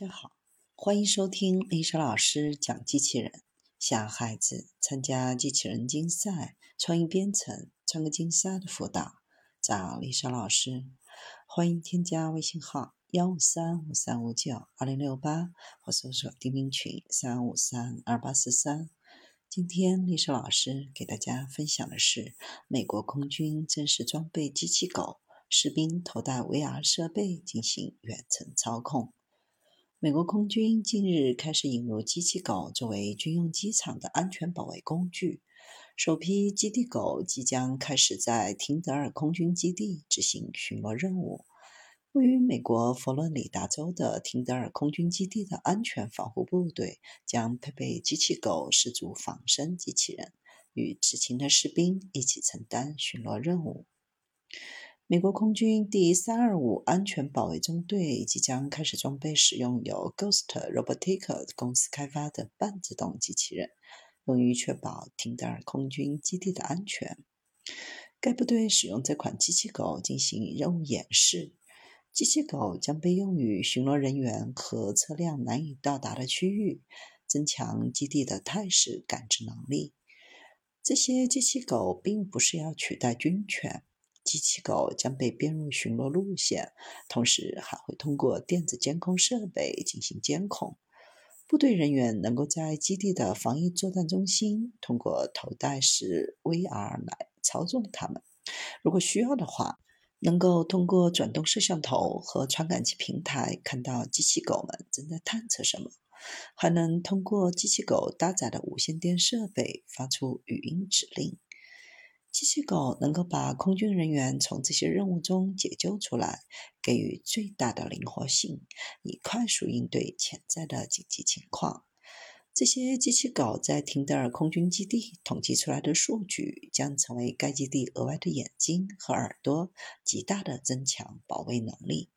大家好，欢迎收听丽莎老师讲机器人。想孩子参加机器人竞赛、创意编程、创客竞赛的辅导，找丽莎老师。欢迎添加微信号幺五三五三五九二零六八，或搜索钉钉群三五三二八四三。今天丽莎老师给大家分享的是美国空军正式装备机器狗，士兵头戴 VR 设备进行远程操控。美国空军近日开始引入机器狗作为军用机场的安全保卫工具。首批基地狗即将开始在廷德尔空军基地执行巡逻任务。位于美国佛罗里达州的廷德尔空军基地的安全防护部队将配备机器狗十组仿生机器人，与执勤的士兵一起承担巡逻任务。美国空军第三二五安全保卫中队即将开始装备使用由 Ghost Robotics 公司开发的半自动机器人，用于确保廷德尔空军基地的安全。该部队使用这款机器狗进行任务演示。机器狗将被用于巡逻人员和车辆难以到达的区域，增强基地的态势感知能力。这些机器狗并不是要取代军犬。机器狗将被编入巡逻路线，同时还会通过电子监控设备进行监控。部队人员能够在基地的防疫作战中心通过头戴式 VR 来操纵它们。如果需要的话，能够通过转动摄像头和传感器平台看到机器狗们正在探测什么，还能通过机器狗搭载的无线电设备发出语音指令。机器狗能够把空军人员从这些任务中解救出来，给予最大的灵活性，以快速应对潜在的紧急情况。这些机器狗在廷德尔空军基地统计出来的数据，将成为该基地额外的眼睛和耳朵，极大的增强保卫能力。